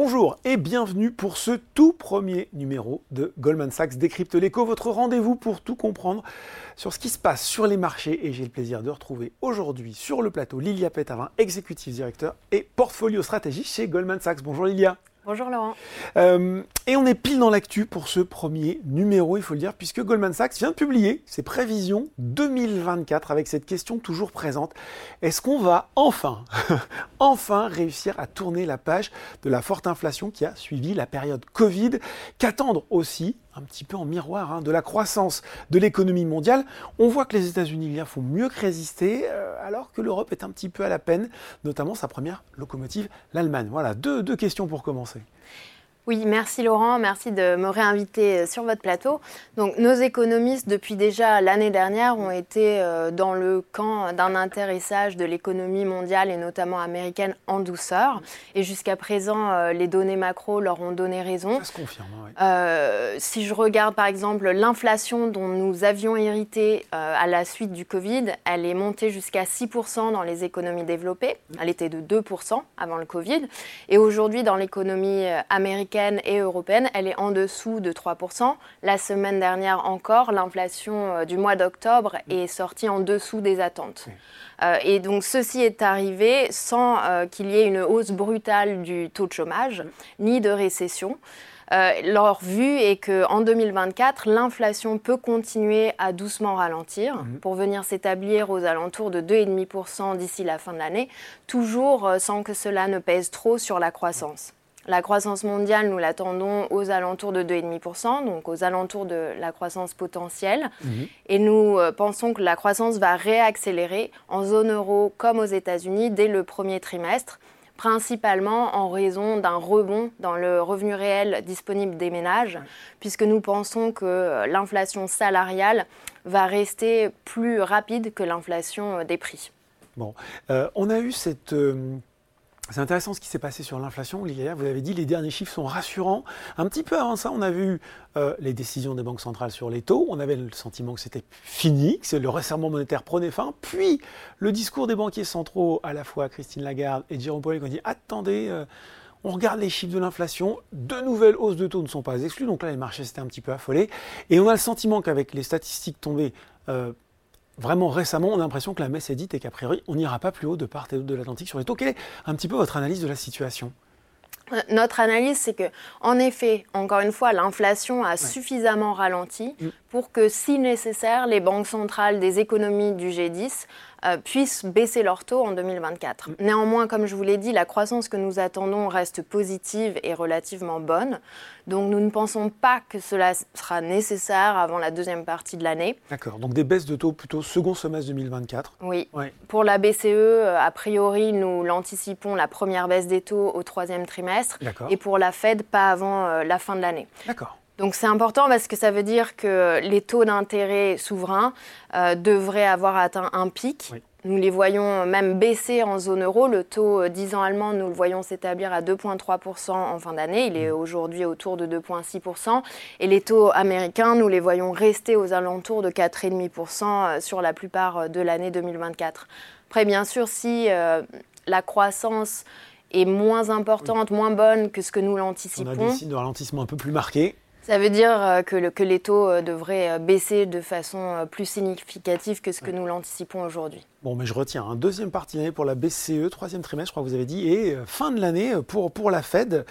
Bonjour et bienvenue pour ce tout premier numéro de Goldman Sachs Décrypte l'écho, votre rendez-vous pour tout comprendre sur ce qui se passe sur les marchés. Et j'ai le plaisir de retrouver aujourd'hui sur le plateau Lilia Pétavin, exécutive directeur et portfolio stratégie chez Goldman Sachs. Bonjour Lilia. Bonjour Laurent. Euh, et on est pile dans l'actu pour ce premier numéro, il faut le dire, puisque Goldman Sachs vient de publier ses prévisions 2024 avec cette question toujours présente. Est-ce qu'on va enfin, enfin réussir à tourner la page de la forte inflation qui a suivi la période Covid Qu'attendre aussi un petit peu en miroir hein, de la croissance de l'économie mondiale. On voit que les États-Unis font mieux que résister, euh, alors que l'Europe est un petit peu à la peine, notamment sa première locomotive, l'Allemagne. Voilà, deux, deux questions pour commencer. Oui, merci Laurent, merci de me réinviter euh, sur votre plateau. Donc, nos économistes, depuis déjà l'année dernière, ont été euh, dans le camp d'un intéressage de l'économie mondiale et notamment américaine en douceur. Et jusqu'à présent, euh, les données macro leur ont donné raison. Ça se confirme, oui. si je regarde par exemple l'inflation dont nous avions hérité à la suite du Covid, elle est montée jusqu'à 6% dans les économies développées. Elle était de 2% avant le Covid. Et aujourd'hui, dans l'économie américaine, et européenne, elle est en dessous de 3%. La semaine dernière encore, l'inflation euh, du mois d'octobre est sortie en dessous des attentes. Euh, et donc ceci est arrivé sans euh, qu'il y ait une hausse brutale du taux de chômage, ni de récession. leur vue est qu'en 2024, l'inflation peut continuer à doucement ralentir mhm. pour venir s'établir aux alentours de 2,5% d'ici la fin de l'année, toujours sans que cela ne pèse trop sur la croissance. La croissance mondiale, nous l'attendons aux alentours de 2,5%, donc aux alentours de la croissance potentielle. Mhm. Et nous euh, pensons que la croissance va réaccélérer en zone euro comme aux États-Unis dès le premier trimestre principalement en raison d'un rebond dans le revenu réel disponible des ménages, puisque nous pensons que euh, l'inflation salariale va rester plus rapide que l'inflation euh, des prix. Bon, on a eu cette c'est intéressant ce qui s'est passé sur l'inflation. Vous avez dit les derniers chiffres sont rassurants. Un petit peu avant ça, on a vu euh, les décisions des banques centrales sur les taux. On avait le sentiment que c'était fini, que le resserrement monétaire prenait fin. Puis le discours des banquiers centraux, à la fois Christine Lagarde et Jérôme Powell, qui ont dit attendez. Euh, on regarde les chiffres de l'inflation, de nouvelles hausses de taux ne sont pas exclues, donc là les marchés s'étaient un petit peu affolés, et on a le sentiment qu'avec les statistiques tombées euh, vraiment récemment, on a l'impression que la messe est dite et qu'a priori, on n'ira pas plus haut de part et d'autre de l'Atlantique sur les taux. Quelle est un petit peu votre analyse de la situation? Euh, notre analyse, c'est que, en effet, encore une fois, l'inflation a suffisamment ralenti mm. Pour que, si nécessaire, les banques centrales des économies du G10 euh, puissent baisser leur taux en 2024. Mm. Néanmoins, comme je vous l'ai dit, la croissance que nous attendons reste positive et relativement bonne. Donc nous ne pensons pas que cela sera nécessaire avant la deuxième partie de l'année. D'accord, donc des baisses de taux plutôt second semestre 2024. Oui. Pour la BCE, euh, a priori, nous l'anticipons la première baisse des taux au troisième trimestre. Et pour la Fed, pas avant euh, la fin de l'année. D'accord. Donc c'est important parce que ça veut dire que les taux d'intérêt souverains euh, devraient avoir atteint un pic. Nous les voyons même baisser en zone euro. Le taux 10 ans allemand, nous le voyons s'établir à 2,3% en fin d'année. Il est mmh. aujourd'hui autour de 2,6%. Et les taux américains, nous les voyons rester aux alentours de 4,5% euh, sur la plupart euh, de l'année 2024. Après, bien sûr, si la croissance est moins importante, moins bonne que ce que nous l'anticipons. On a des signes de ralentissement un peu plus marqués. Ça veut dire euh, que, les taux euh, devraient euh, baisser de façon plus significative que ce que nous l'anticipons aujourd'hui. Bon, mais je retiens un deuxième partie d'année pour la BCE, troisième trimestre, je crois que vous avez dit, et fin de l'année pour, pour la Fed.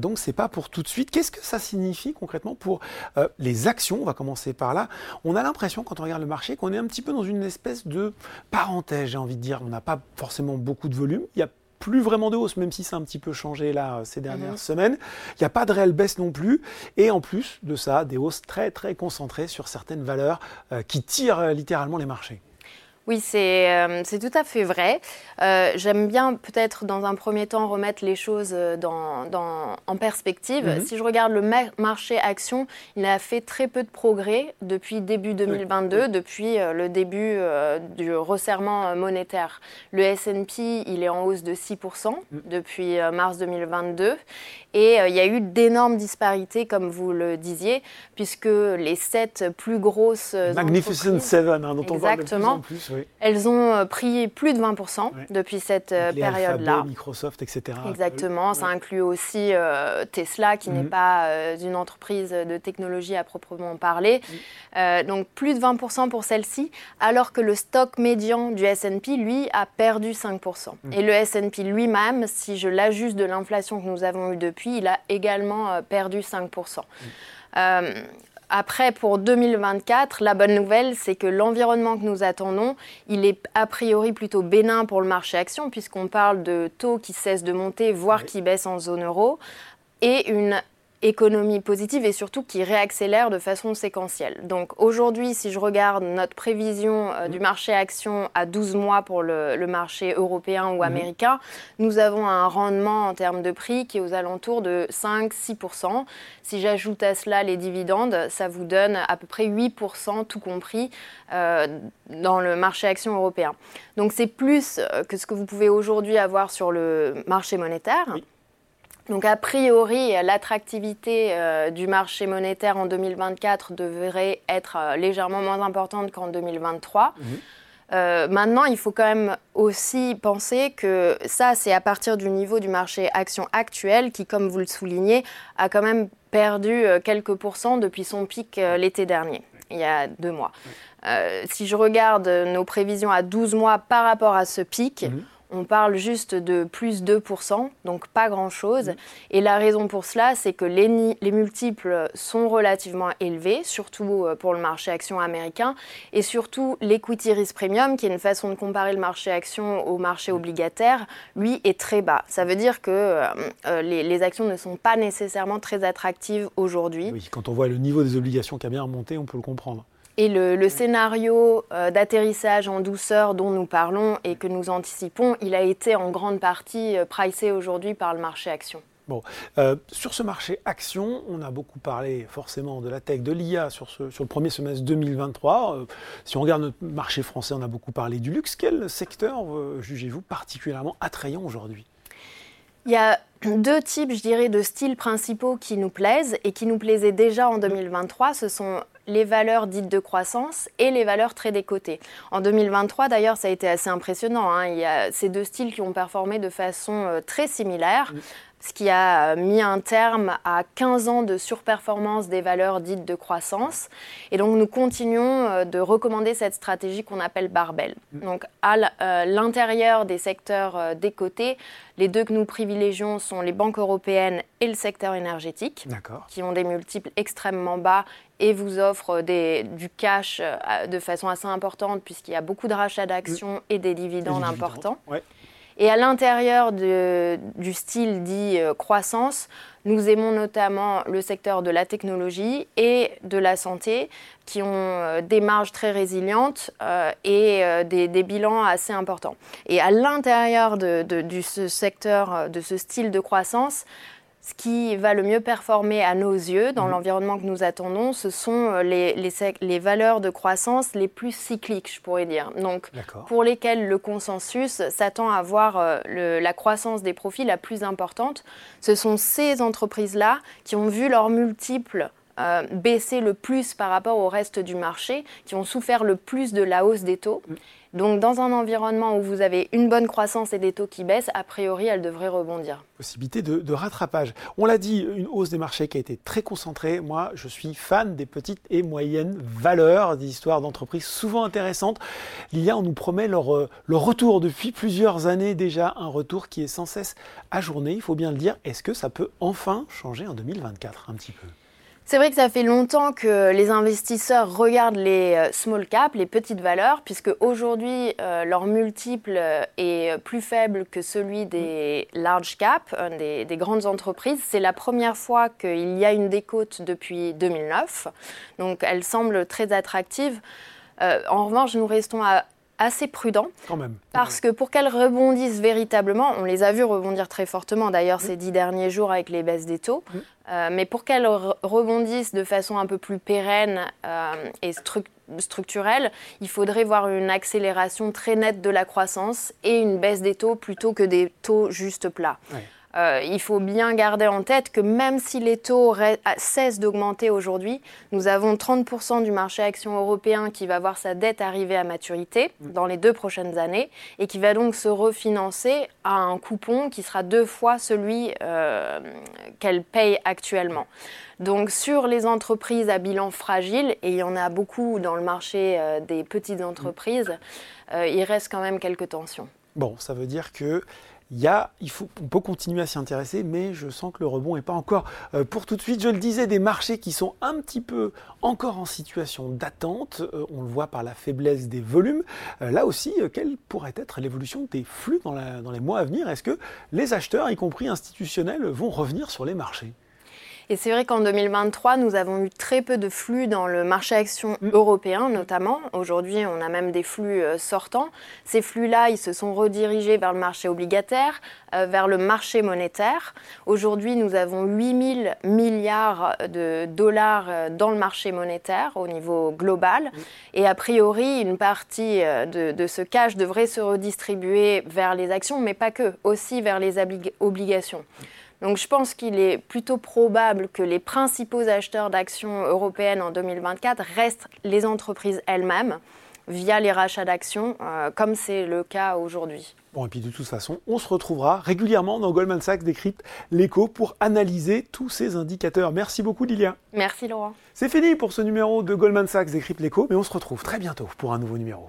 donc, ce n'est pas pour tout de suite. Qu'est-ce que ça signifie concrètement pour les actions? On va commencer par là. On a l'impression, quand on regarde le marché, qu'on est un petit peu dans une espèce de parenthèse, j'ai envie de dire. On n'a pas forcément beaucoup de volume. Il y a plus vraiment de hausse, même si ça a un petit peu changé là ces dernières mhm. semaines. Il n'y a pas de réelle baisse non plus. Et en plus de ça, des hausses très très concentrées sur certaines valeurs euh, qui tirent euh, littéralement les marchés. Oui, euh, c'est tout à fait vrai. Euh, j'aime bien peut-être dans un premier temps remettre les choses euh, dans, en perspective. Mhm. Si je regarde le marché action, il a fait très peu de progrès depuis début 2022, depuis le début du resserrement monétaire. Le S&P, il est en hausse de 6% mhm. depuis mars 2022. Et il y a eu d'énormes disparités, comme vous le disiez, puisque les sept plus grosses Magnificent Seven, hein, dont on parle de plus en plus elles ont pris plus de 20% depuis cette période-là. Microsoft, etc. Exactement, ça inclut aussi Tesla, qui n'est mhm. pas une entreprise de technologie à proprement parler. donc plus de 20% pour celle-ci, alors que le stock médian du S&P, lui, a perdu 5%. Mhm. Et le S&P lui-même, si je l'ajuste de l'inflation que nous avons eue depuis, il a également perdu 5%. Euh, après, pour 2024, la bonne nouvelle, c'est que l'environnement que nous attendons, il est a priori plutôt bénin pour le marché action, puisqu'on parle de taux qui cessent de monter, voire qui baissent en zone euro, et une économie positive et surtout qui réaccélère de façon séquentielle. Donc aujourd'hui, si je regarde notre prévision euh, du mhm. marché action à 12 mois pour le, marché européen ou mhm. américain, nous avons un rendement en termes de prix qui est aux alentours de 5-6%. Si j'ajoute à cela les dividendes, ça vous donne à peu près 8% tout compris euh, dans le marché action européen. Donc c'est plus euh, que ce que vous pouvez aujourd'hui avoir sur le marché monétaire. Donc a priori, l'attractivité euh, du marché monétaire en 2024 devrait être euh, légèrement moins importante qu'en 2023. Mhm. Euh, maintenant, il faut quand même aussi penser que ça, c'est à partir du niveau du marché action actuel qui, comme vous le soulignez, a quand même perdu quelques pourcents depuis son pic l'été dernier, il y a deux mois. si je regarde nos prévisions à 12 mois par rapport à ce pic, mhm on parle juste de plus 2%, donc pas grand-chose. Et la raison pour cela, c'est que les, multiples sont relativement élevés, surtout euh, pour le marché action américain, et surtout l'equity risk premium, qui est une façon de comparer le marché action au marché obligataire, lui est très bas. Ça veut dire que euh, euh, les, actions ne sont pas nécessairement très attractives aujourd'hui. Oui, quand on voit le niveau des obligations qui a bien remonté, on peut le comprendre. Et le, scénario euh, d'atterrissage en douceur dont nous parlons et que nous anticipons, il a été en grande partie euh, pricé aujourd'hui par le marché action. Bon, euh, sur ce marché action, on a beaucoup parlé forcément de la tech, de l'IA sur, sur le premier semestre 2023. si on regarde notre marché français, on a beaucoup parlé du luxe. Quel secteur jugez-vous particulièrement attrayant aujourd'hui? Il y a deux types, je dirais, de styles principaux qui nous plaisent et qui nous plaisaient déjà en 2023. Ce sont les valeurs dites de croissance et les valeurs très décotées. En 2023, d'ailleurs, ça a été assez impressionnant. Hein. Il y a ces deux styles qui ont performé de façon euh, très similaire ce qui a mis un terme à 15 ans de surperformance des valeurs dites de croissance. Et donc nous continuons euh, de recommander cette stratégie qu'on appelle barbell. Mm. Donc à euh, l'intérieur des secteurs euh, décotés, les deux que nous privilégions sont les banques européennes et le secteur énergétique, qui ont des multiples extrêmement bas et vous offrent du cash de façon assez importante puisqu'il y a beaucoup de rachats d'actions mm. et des dividendes importants. Et à l'intérieur du style dit euh, croissance, nous aimons notamment le secteur de la technologie et de la santé, qui ont euh, des marges très résilientes euh, et des, bilans assez importants. Et à l'intérieur de, ce secteur, de ce style de croissance, ce qui va le mieux performer à nos yeux dans mhm. l'environnement que nous attendons, ce sont euh, les, les, valeurs de croissance les plus cycliques, je pourrais dire. Donc, pour lesquelles le consensus s'attend à voir euh, la croissance des profits la plus importante. Ce sont ces entreprises-là qui ont vu leurs multiples euh, baisser le plus par rapport au reste du marché, qui ont souffert le plus de la hausse des taux. Mm. Donc dans un environnement où vous avez une bonne croissance et des taux qui baissent, a priori, elle devrait rebondir. Possibilité de, rattrapage. On l'a dit, une hausse des marchés qui a été très concentrée. Moi, je suis fan des petites et moyennes valeurs, des histoires d'entreprises souvent intéressantes. Lilia, on nous promet leur, euh, leur retour depuis plusieurs années déjà, un retour qui est sans cesse ajourné, il faut bien le dire. Est-ce que ça peut enfin changer en 2024 un petit peu? C'est vrai que ça fait longtemps que les investisseurs regardent les euh, small caps, les petites valeurs, puisque aujourd'hui, euh, leur multiple euh, est plus faible que celui des large caps, des, des grandes entreprises. C'est la première fois qu'il y a une décote depuis 2009, donc elle semble très attractive. en revanche, nous restons à assez prudent. Quand même. Parce que pour qu'elles rebondissent véritablement, on les a vues rebondir très fortement d'ailleurs ces dix derniers jours avec les baisses des taux, euh, mais pour qu'elles rebondissent de façon un peu plus pérenne euh, et structurelle, il faudrait voir une accélération très nette de la croissance et une baisse des taux plutôt que des taux juste plats. Euh, il faut bien garder en tête que même si les taux cessent d'augmenter aujourd'hui, nous avons 30% du marché action européen qui va voir sa dette arriver à maturité mm. dans les deux prochaines années et qui va donc se refinancer à un coupon qui sera deux fois celui euh, qu'elle paye actuellement. Donc sur les entreprises à bilan fragile, et il y en a beaucoup dans le marché euh, des petites entreprises, il reste quand même quelques tensions. Bon, ça veut dire que il faut, on peut continuer à s'y intéresser, mais je sens que le rebond n'est pas encore euh, pour tout de suite. Je le disais, des marchés qui sont un petit peu encore en situation d'attente. Euh, on le voit par la faiblesse des volumes. Euh, là aussi, quelle pourrait être l'évolution des flux dans les mois à venir? Est-ce que les acheteurs, y compris institutionnels, vont revenir sur les marchés? Et c'est vrai qu'en 2023, nous avons eu très peu de flux dans le marché action mm. européen notamment. Aujourd'hui, on a même des flux euh, sortants. Ces flux-là, ils se sont redirigés vers le marché obligataire, euh, vers le marché monétaire. Aujourd'hui, nous avons 8 000 milliards de dollars euh, dans le marché monétaire au niveau global. Mm. Et a priori, une partie de, de ce cash devrait se redistribuer vers les actions, mais pas que, aussi vers les obligations. Donc je pense qu'il est plutôt probable que les principaux acheteurs d'actions européennes en 2024 restent les entreprises elles-mêmes via les rachats d'actions, euh, comme c'est le cas aujourd'hui. Bon, et puis de toute façon, on se retrouvera régulièrement dans Goldman Sachs décrypte l'écho pour analyser tous ces indicateurs. Merci beaucoup, Lilia. Merci, Laurent. C'est fini pour ce numéro de Goldman Sachs décrypte l'écho, mais on se retrouve très bientôt pour un nouveau numéro.